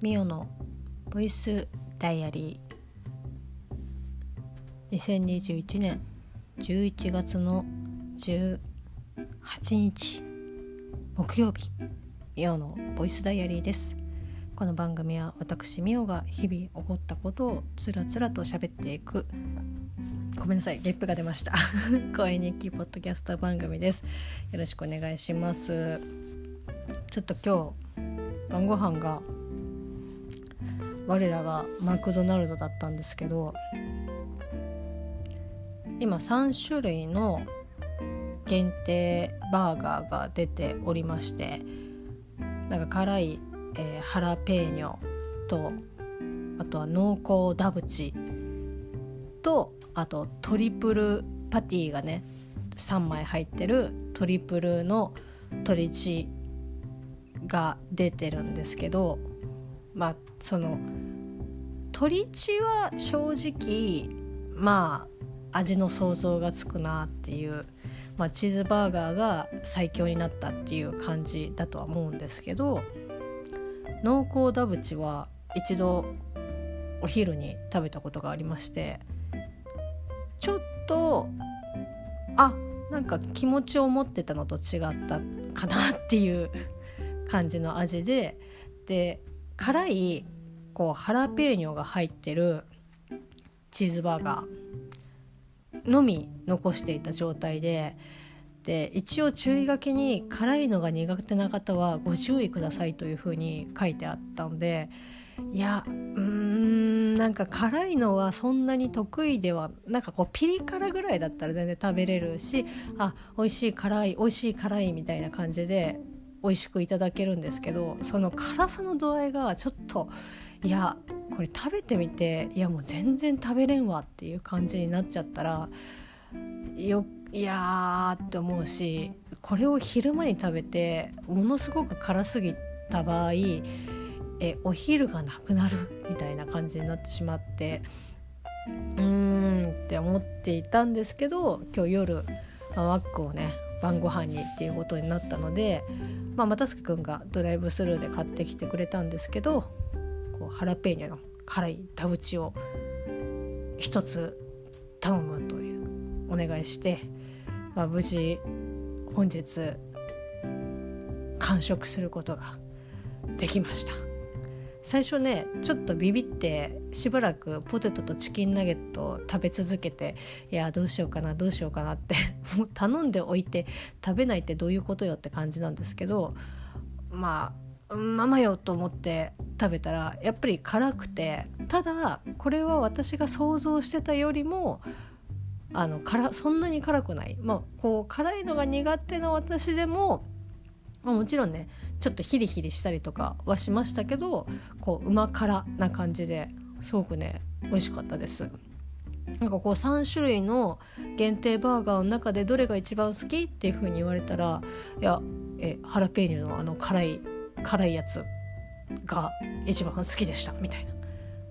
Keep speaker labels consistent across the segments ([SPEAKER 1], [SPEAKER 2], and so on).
[SPEAKER 1] ミオのボイスダイアリー。2021年11月の18日木曜日。ミオのボイスダイアリーです。この番組は私ミオが日々起こったことをつらつらと喋っていく。ごめんなさいゲップが出ました。声日記ポッドキャスト番組です。よろしくお願いします。ちょっと今日晩ご飯が我らがマクドナルドだったんですけど今3種類の限定バーガーが出ておりましてなんか辛い、えー、ハラペーニョとあとは濃厚ダブチとあとトリプルパティがね3枚入ってるトリプルの鶏チが出てるんですけどまあその鶏血は正直まあ味の想像がつくなっていう、まあ、チーズバーガーが最強になったっていう感じだとは思うんですけど濃厚ダブチは一度お昼に食べたことがありましてちょっとあなんか気持ちを持ってたのと違ったかなっていう感じの味でで辛いこうハラペーニョが入ってるチーズバーガーのみ残していた状態でで一応注意書きに辛いのが苦手な方はご注意くださいというふうに書いてあったのでいやうーんなんか辛いのはそんなに得意ではなんかこうピリ辛ぐらいだったら全然食べれるしあ美味しい辛い美味しい辛いみたいな感じで美味しくいただけるんですけどその辛さの度合いがちょっといやこれ食べてみていやもう全然食べれんわっていう感じになっちゃったらよいやーって思うしこれを昼間に食べてものすごく辛すぎた場合えお昼がなくなるみたいな感じになってしまってうーんって思っていたんですけど今日夜、まあ、マックをね晩ご飯にっていうことになったので、まあ、又助君がドライブスルーで買ってきてくれたんですけどこうハラペーニョの辛いダブチを一つ頼むというお願いして、まあ、無事本日完食することができました。最初ねちょっとビビってしばらくポテトとチキンナゲットを食べ続けていやどうしようかなどうしようかなっても う頼んでおいて食べないってどういうことよって感じなんですけどまあママよと思って食べたらやっぱり辛くてただこれは私が想像してたよりもあの辛そんなに辛くない、まあ、こう辛いのが苦手な私でもまあ、もちろんねちょっとヒリヒリしたりとかはしましたけどこううま辛な感じですごくね美味しかったです。なんかこう3種類の限定バーガーの中でどれが一番好きっていう風に言われたらいやえハラペーニョのあの辛い辛いやつが一番好きでしたみたいな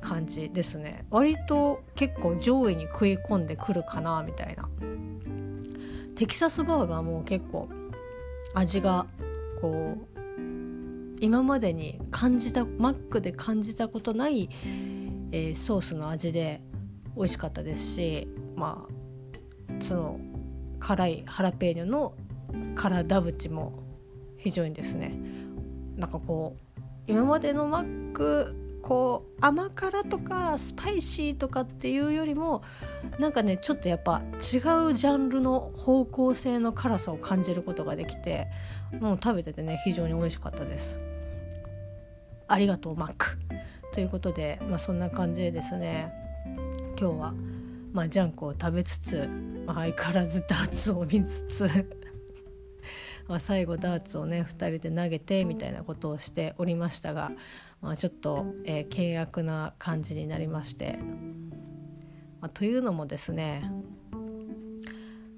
[SPEAKER 1] 感じですね。割と結構上位に食い込んでくるかなみたいな。テキサスバーガーも結構味がこう今までに感じたマックで感じたことない、えー、ソースの味で美味しかったですしまあその辛いハラペーニョの辛ダブチも非常にですね。なんかこう今までのマックこう甘辛とかスパイシーとかっていうよりもなんかねちょっとやっぱ違うジャンルの方向性の辛さを感じることができてもう食べててね非常に美味しかったです。ありがとうマック。ということで、まあ、そんな感じでですね今日は、まあ、ジャンクを食べつつ、まあ、相変わらずダーツを見つつ、最後ダーツをね2人で投げてみたいなことをしておりましたが、まあ、ちょっと、えー、険悪な感じになりまして、まあ、というのもですね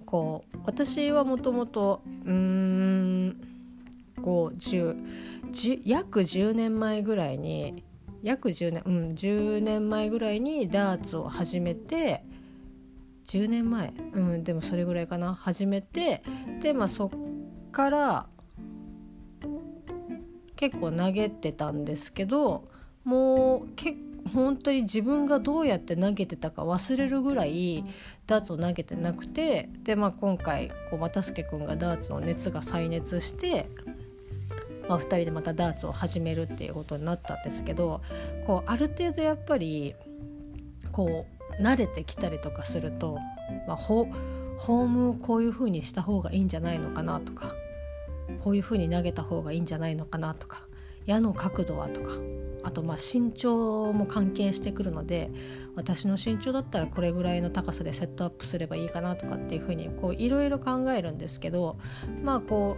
[SPEAKER 1] こう私はもともとうん510約10年前ぐらいに約10年うん10年前ぐらいにダーツを始めて10年前うんでもそれぐらいかな始めてでまあそっから結構投げてたんですけどもう結本当に自分がどうやって投げてたか忘れるぐらいダーツを投げてなくてで、まあ、今回こう又助君がダーツの熱が再熱して、まあ、2人でまたダーツを始めるっていうことになったんですけどこうある程度やっぱりこう慣れてきたりとかすると、まあ、ホームをこういう風にした方がいいんじゃないのかなとかこういう風に投げた方がいいんじゃないのかなとか矢の角度はとかあとまあ身長も関係してくるので私の身長だったらこれぐらいの高さでセットアップすればいいかなとかっていうふうにいろいろ考えるんですけどまあこ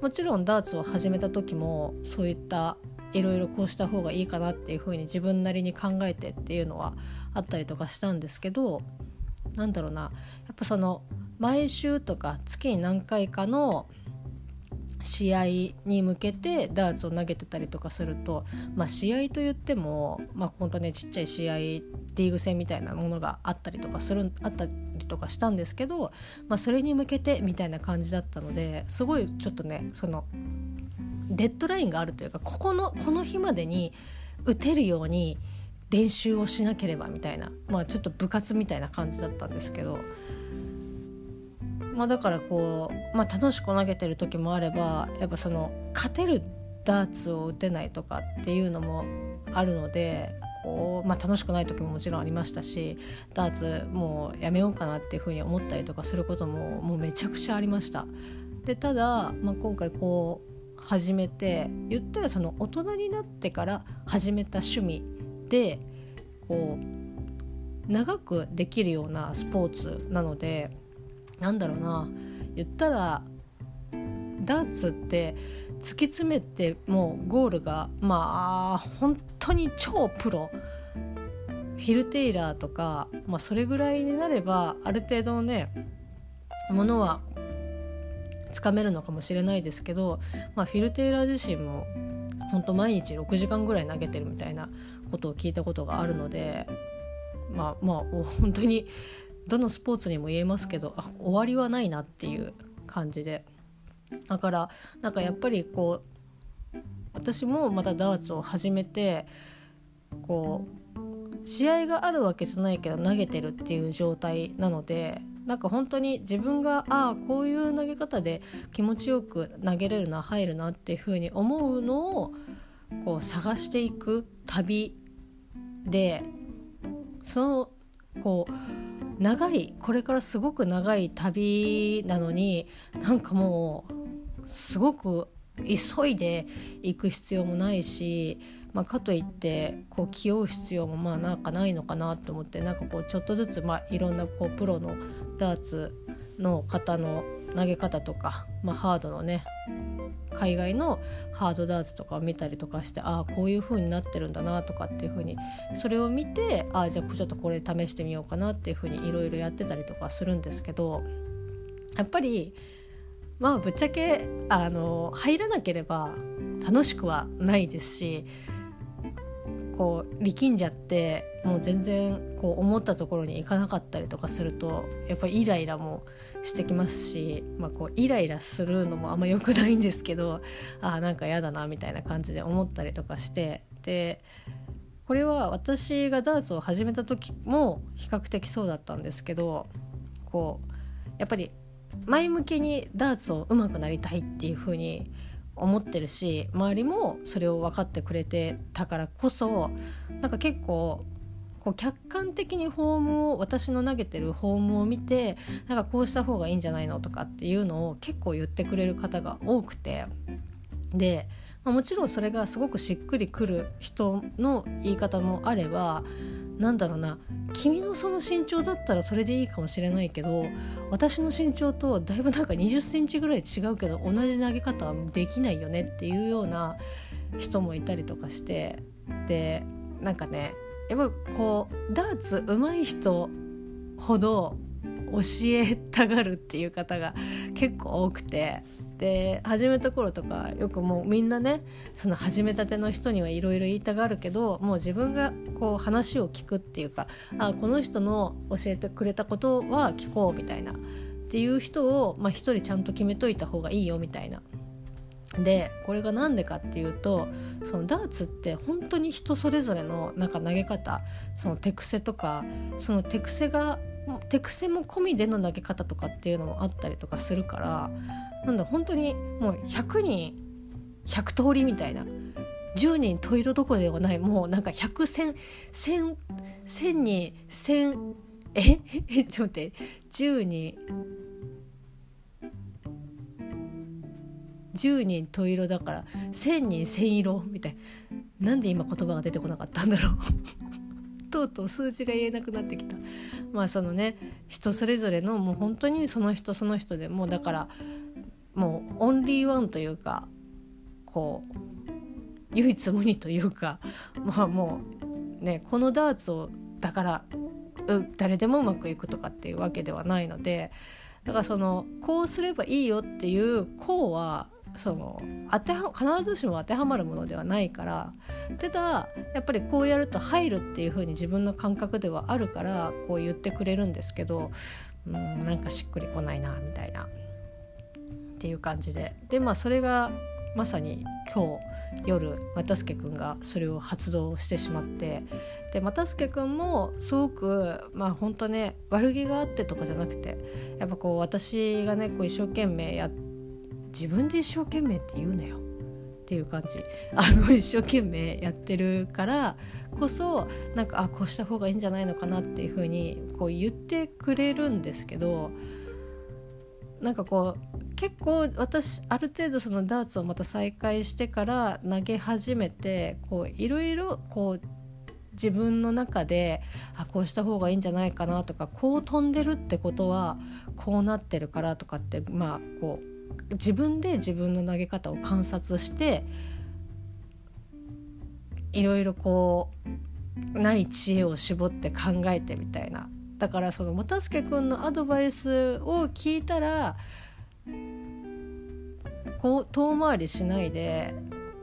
[SPEAKER 1] うもちろんダーツを始めた時もそういったいろいろこうした方がいいかなっていうふうに自分なりに考えてっていうのはあったりとかしたんですけどなんだろうな。やっぱその毎週とか月に何回かの試合に向けてダーツを投げてたりとかすると、まあ、試合といっても、まあ、本当ねちっちゃい試合リーグ戦みたいなものがあったりとかするあったりとかしたんですけど、まあ、それに向けてみたいな感じだったのですごいちょっとねそのデッドラインがあるというかここのこの日までに打てるように練習をしなければみたいなまあちょっと部活みたいな感じだったんですけどまあ、だからこう、まあ、楽しく投げてる時もあればやっぱその勝てるダーツを打てないとかっていうのもあるのでこう、まあ、楽しくない時ももちろんありましたしダーツもうやめようかなっていうふうに思ったりとかすることももうめちゃくちゃありました。でただ、まあ、今回こう始めて言ったらその大人になってから始めた趣味でこう長くできるようなスポーツなのでなんだろうな言ったらダーツって突き詰めてもうゴールがまあ本当に超プロ。フィル・テイラーとか、まあ、それぐらいになればある程度のねものはつかめるのかもしれないですけど、まあ、フィル・テイラー自身も本当毎日6時間ぐらい投げてるみたいなことを聞いたことがあるのでまあまあ 本当にどのスポーツにも言えますけどあ終わりはないなっていう感じで。だからなんかやっぱりこう私もまたダーツを始めてこう試合があるわけじゃないけど投げてるっていう状態なのでなんか本当に自分がああこういう投げ方で気持ちよく投げれるな入るなっていうふうに思うのをこう探していく旅でそのこう長いこれからすごく長い旅なのになんかもうすごく急いで行く必要もないし、まあ、かといってこう気負う必要もまあなんかないのかなと思ってなんかこうちょっとずつまあいろんなこうプロのダーツの方の投げ方とか、まあ、ハードのね海外のハードダーツとかを見たりとかしてああこういう風になってるんだなとかっていう風にそれを見てああじゃあちょっとこれ試してみようかなっていう風にいろいろやってたりとかするんですけどやっぱりまあぶっちゃけあの入らなければ楽しくはないですしこう力んじゃってもう全然こう思ったところに行かなかったりとかするとやっぱりイライラもしてきますし、まあ、こうイライラするのもあんま良くないんですけどあなんか嫌だなみたいな感じで思ったりとかしてでこれは私がダーツを始めた時も比較的そうだったんですけどこうやっぱり前向きにダーツを上手くなりたいっていう風に思ってるし周りもそれを分かってくれてたからこそなんか結構こう客観的にフォームを私の投げてるフォームを見てなんかこうした方がいいんじゃないのとかっていうのを結構言ってくれる方が多くて。で、まあ、もちろんそれがすごくしっくりくる人の言い方もあればなんだろうな君のその身長だったらそれでいいかもしれないけど私の身長とだいぶなんか2 0センチぐらい違うけど同じ投げ方はできないよねっていうような人もいたりとかしてでなんかねやっぱこうダーツ上手い人ほど教えたがるっていう方が結構多くてで始めた頃とかよくもうみんなねその始めたての人にはいろいろ言いたがるけどもう自分がこう話を聞くっていうかあこの人の教えてくれたことは聞こうみたいなっていう人を、まあ、一人ちゃんと決めといた方がいいよみたいな。でこれが何でかっていうとそのダーツって本当に人それぞれのなんか投げ方その手癖とかその手癖が手癖も込みでの投げ方とかっていうのもあったりとかするからなんだ本当にもう100人100通りみたいな10人十色どころではないもうなんか100千千千に千え？え？ちょっと待って。10人。10人十色だから1,000人1,000色みたいな。なんで今言葉が出てこなかったんだろう。とうとう数字が言えなくなってきた。まあそのね人それぞれのもう本当にその人その人でもうだからもうオンリーワンというかこう唯一無二というかまあもうねこのダーツをだから誰でもうまくいくとかっていうわけではないのでだからそのこうすればいいよっていうこうはその当ては必ずしも当てはまるものではないからただやっぱりこうやると入るっていう風に自分の感覚ではあるからこう言ってくれるんですけどうんなんかしっくりこないなみたいなっていう感じで。でまあそれがまさに今日夜又助君がそれを発動してしまってで又助君もすごくまあ本当ね悪気があってとかじゃなくてやっぱこう私がねこう一生懸命やって自分で一生懸命って言うなよ。っていう感じ。あの一生懸命やってるからこそなんかあこうした方がいいんじゃないのかなっていうふうにこう言ってくれるんですけどなんかこう結構私ある程度そのダーツをまた再開してから投げ始めていろいろこう自分の中であこうした方がいいんじゃないかなとかこう飛んでるってことはこうなってるからとかってまあこう自分で自分の投げ方を観察していろいろこうない知恵を絞って考えてみたいな。だからその又助君のアドバイスを聞いたらこう遠回りしないで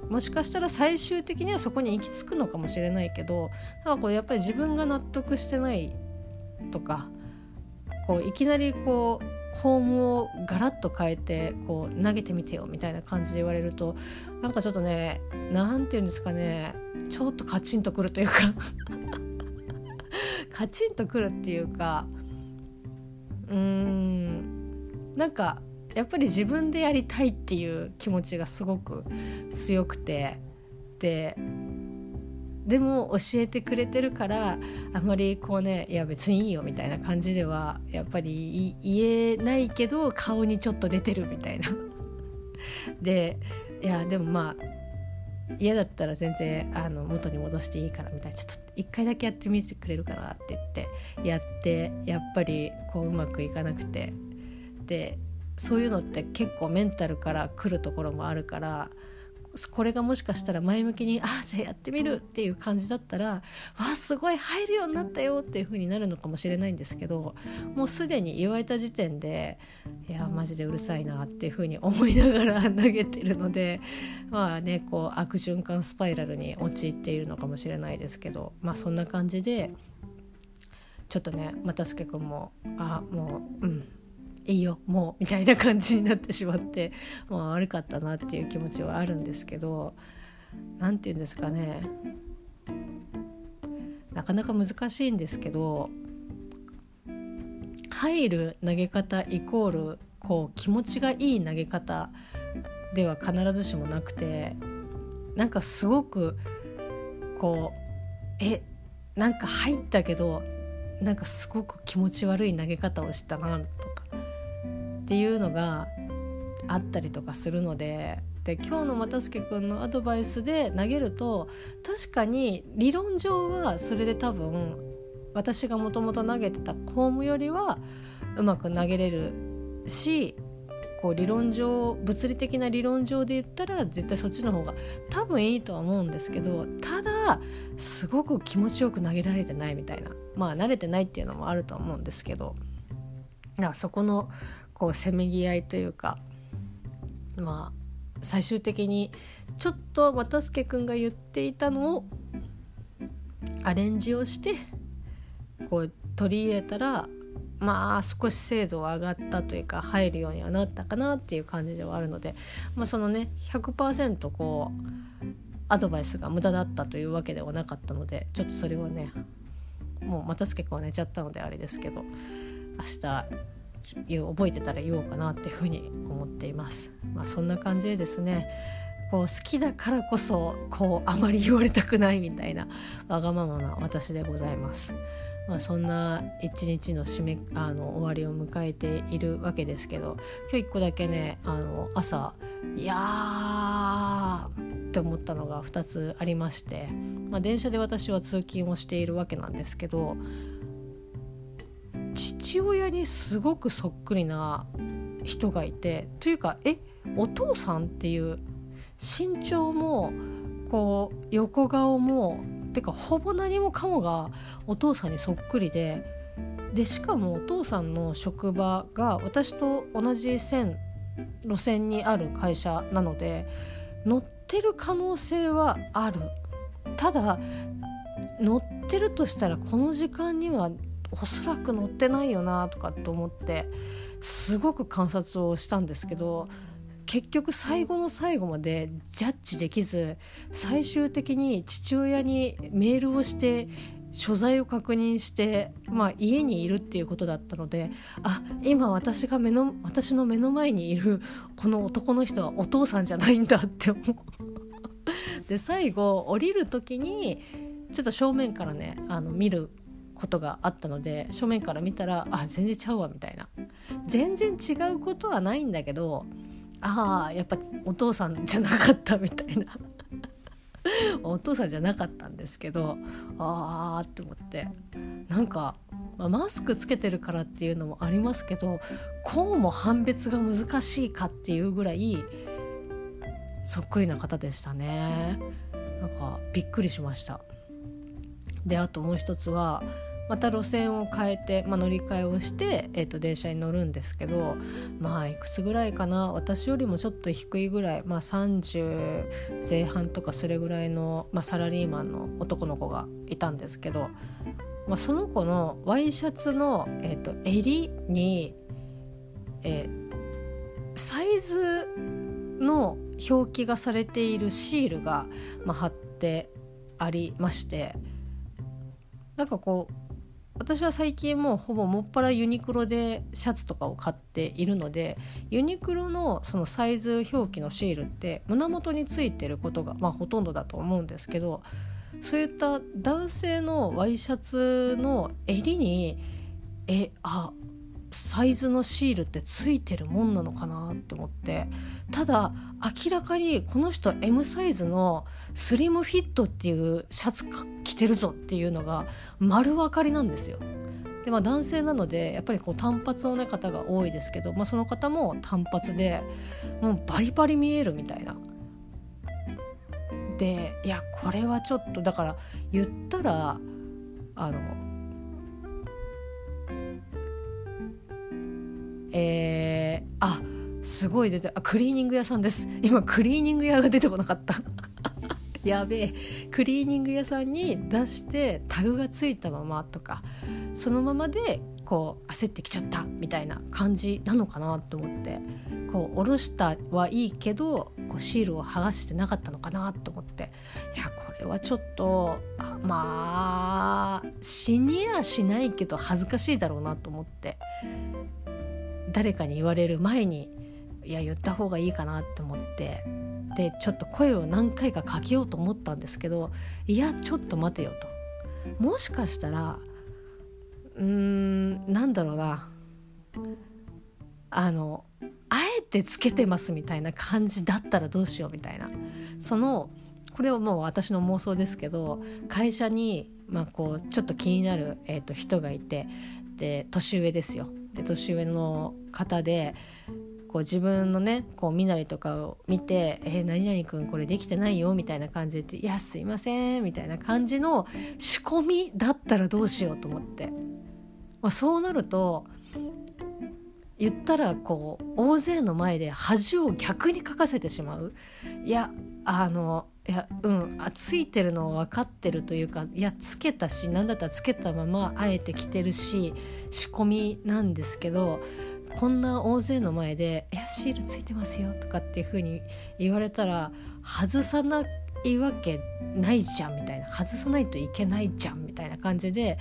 [SPEAKER 1] もしかしたら最終的にはそこに行き着くのかもしれないけどなんかこうやっぱり自分が納得してないとかこういきなりこうフォームをガラッと変えてこう投げてみてよみたいな感じで言われるとなんかちょっとね何て言うんですかねちょっとカチンとくるというか カチンとくるっていうかうーんなんかやっぱり自分でやりたいっていう気持ちがすごく強くてででも教えてくれてるからあんまりこうねいや別にいいよみたいな感じではやっぱり言えないけど顔にちょっと出てるみたいな。でいやでもまあ嫌だったら全然あの元に戻していいからみたいなちょっと一回だけやってみてくれるかなって言ってやってやっぱりこううまくいかなくてでそういうのって結構メンタルから来るところもあるからこれがもしかしたら前向きに「ああじゃあやってみる」っていう感じだったら「わあすごい入るようになったよ」っていう風になるのかもしれないんですけどもうすでに言われた時点でいやマジでうるさいなっていう風に思いながら 投げてるのでまあねこう悪循環スパイラルに陥っているのかもしれないですけどまあそんな感じでちょっとね又助君も「あもううん」いいよもうみたいな感じになってしまってまあ悪かったなっていう気持ちはあるんですけど何て言うんですかね。なかなか難しいんですけど入る投げ方イコールこう気持ちがいい投げ方では必ずしもなくてなんかすごくこうえなんか入ったけどなんかすごく気持ち悪い投げ方をしたなと。っていうのがあったりとかするのでで今日の又助君のアドバイスで投げると確かに理論上はそれで多分私がもともと投げてたフォームよりはうまく投げれるしこう理論上物理的な理論上で言ったら絶対そっちの方が多分いいとは思うんですけどただすごく気持ちよく投げられてないみたいな。まあ慣れてないっていうのもあると思うんですけど。だかそこのこうせめぎ合いというかまあ最終的にちょっと又助君が言っていたのをアレンジをしてこう取り入れたらまあ少し精度は上がったというか入るようにはなったかなっていう感じではあるので、まあ、そのね100%こうアドバイスが無駄だったというわけではなかったのでちょっとそれをねもうまたすけくんは寝ちゃったのであれですけど明日覚えてたら言おうかなっていうふうに思っています。まあ、そんな感じでですねこう好きだからこそこうあまり言われたくないみたいなわがままな私でございます。まあ、そんな一日の締めあの終わりを迎えているわけですけど今日一個だけねあの朝いやーって思ったのが2つありまして、まあ、電車で私は通勤をしているわけなんですけど父親にすごくそっくりな人がいてというかえお父さんっていう身長もこう横顔もてかほぼ何もかもがお父さんにそっくりででしかもお父さんの職場が私と同じ線路線にある会社なので乗ってる可能性はある。ただ乗ってるとしたらこの時間にはおそらく乗ってないよなとかって思ってすごく観察をしたんですけど結局最後の最後までジャッジできず最終的に父親にメールをして所在を確認して、まあ、家にいるっていうことだったのであ今私が目の私の目の前にいるこの男の人はお父さんじゃないんだって思う。で最後降りる時にちょっと正面からねあの見ることがあったので正面から見たらあ全然ちゃうわみたいな。全然違うことはないんだけどああやっぱお父さんじゃなかったみたいな。お父さんじゃなかったんですけどああって思って。なんか、まあ、マスクつけてるからっていうのもありますけどこうも判別が難しいかっていうぐらいそっくりな方でしたね。なんかびっくりしました。であともう一つはまた路線を変えて、まあ、乗り換えをして、えー、と電車に乗るんですけどまあいくつぐらいかな。私よりもちょっと低いぐらい、まあ、30前半とかそれぐらいの、まあ、サラリーマンの男の子がいたんですけど、まあ、その子のワイシャツの、えー、と襟に、えー、サイズの表記がされているシールが、まあ、貼ってありましてなんかこう私は最近もうほぼもっぱらユニクロでシャツとかを買っているのでユニクロのそのサイズ表記のシールって胸元についてることがまあほとんどだと思うんですけどそういった男性のワイシャツの襟にえあサイズのシールってついてるもんなのかなって思ってただ明らかにこの人 M サイズのスリムフィットっていうシャツ着てるぞっていうのが丸分かりなんですよ。でまあ、男性なのでやっぱりこう単発の、ね、方が多いですけど、まあ、その方も単発でもうバリバリ見えるみたいな。でいやこれはちょっとだから言ったらあのえー、あすごい出てあクリーニング屋さんです。今クリーニング屋が出てこなかった。やべえ。クリーニング屋さんに出してタグがついたままとかそのままでこう焦ってきちゃったみたいな感じなのかなと思ってこう下ろしたはいいけどこうシールを剥がしてなかったのかなと思っていやこれはちょっとまあ死にやしないけど恥ずかしいだろうなと思って。誰かに言われる前にいや言った方がいいかなって思ってでちょっと声を何回かかけようと思ったんですけどいやちょっと待てよと。もしかしたらうーんなんだろうな。あのあえてつけてますみたいな感じだったらどうしようみたいな。そのこれはもう私の妄想ですけど会社に、まあ、こうちょっと気になる、えーと人がいてで年上ですよ。で年上の方でこう自分のねこう身なりとかを見て「えー、何々君これできてないよ」みたいな感じで「いやすいません」みたいな感じの仕込みだったらどうしようと思って、まあ、そうなると言ったらこう大勢の前で恥を逆にかかせてしまう。いやあのいやうんあついてるの分かってるというかいやつけたし何だったらつけたままあえて着てるし仕込みなんですけどこんな大勢の前で「いやシールついてますよ」とかっていう風に言われたら外さないわけないじゃんみたいな外さないといけないじゃんみたいな感じで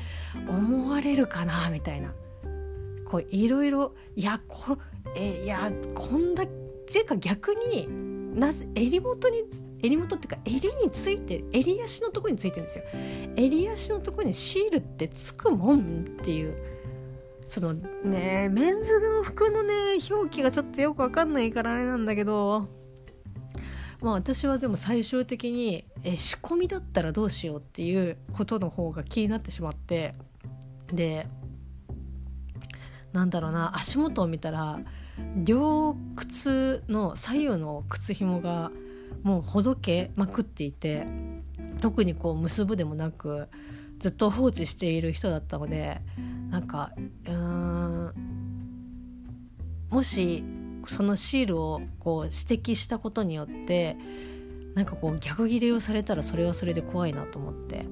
[SPEAKER 1] 思われるかなみたいな。こういろいろいやこえいやこんだっていうか逆になぜ襟元に襟元っていうか襟についてる襟足のとこについてるんですよ。襟足のとこにシールってつくもんっていうそのねメンズの服のね表記がちょっとよくわかんないからあれなんだけどまあ私はでも最終的にえ仕込みだったらどうしようっていうことの方が気になってしまってでなんだろうな足元を見たら両靴の左右の靴紐がもうほどけまくっていて特にこう結ぶでもなくずっと放置している人だったのでなんかうんもしそのシールをこう指摘したことによってなんかこう逆ギレをされたらそれはそれで怖いなと思って。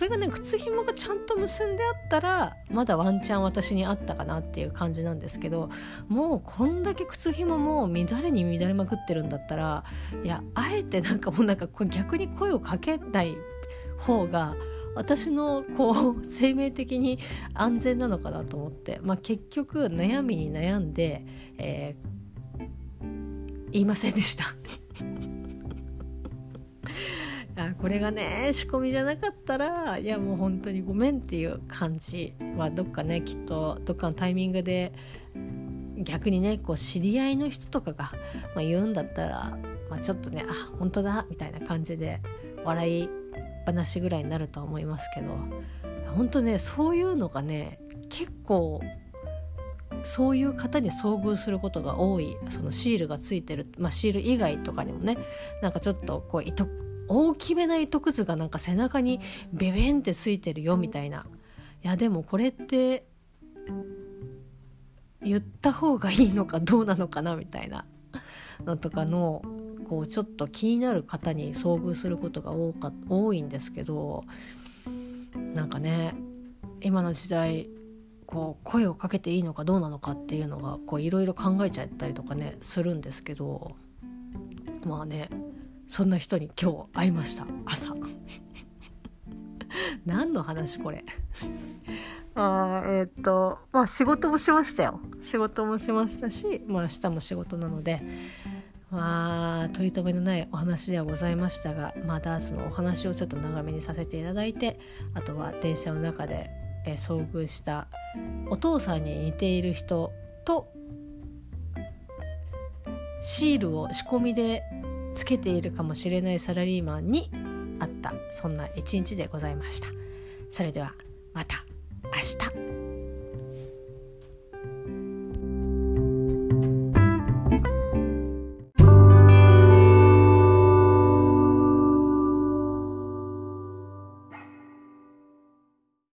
[SPEAKER 1] これがね靴紐がちゃんと結んであったらまだワンチャン私にあったかなっていう感じなんですけどもうこんだけ靴紐もも乱れに乱れまくってるんだったらいやあえてなんかもうなんか逆に声をかけない方が私のこう生命的に安全なのかなと思って、まあ、結局悩みに悩んで、えー、言いませんでした。あこれがね仕込みじゃなかったらいやもう本当にごめんっていう感じはどっかねきっとどっかのタイミングで逆にねこう知り合いの人とかが、まあ、言うんだったら、まあ、ちょっとねあ本当だみたいな感じで笑い話ぐらいになるとは思いますけど本当ねそういうのがね結構そういう方に遭遇することが多い。そのシールがついてる、まあ、シール以外とかにもねなんかちょっとこう糸大きめな糸くずがなんか背中にベベンってついてるよみたいな。いやでもこれって言った方がいいのかどうなのかなみたいな。のとかのこうちょっと気になる方に遭遇することが多か多いんですけどなんかね今の時代こう声をかけていいのかどうなのかっていうのがいろいろ考えちゃったりとかねするんですけどまあねそんな人に今日会いました。朝。何の話これ？あえー、っとまあ仕事もしましたよ。仕事もしましたしまあ明日も仕事なのでまあ取り留めのないお話ではございましたがまあダースのお話をちょっと長めにさせていただいてあとは電車の中で、えー、遭遇したお父さんに似ている人とシールを仕込みでつけているかもしれないサラリーマンに会ったそんな一日でございました。それではまた明日。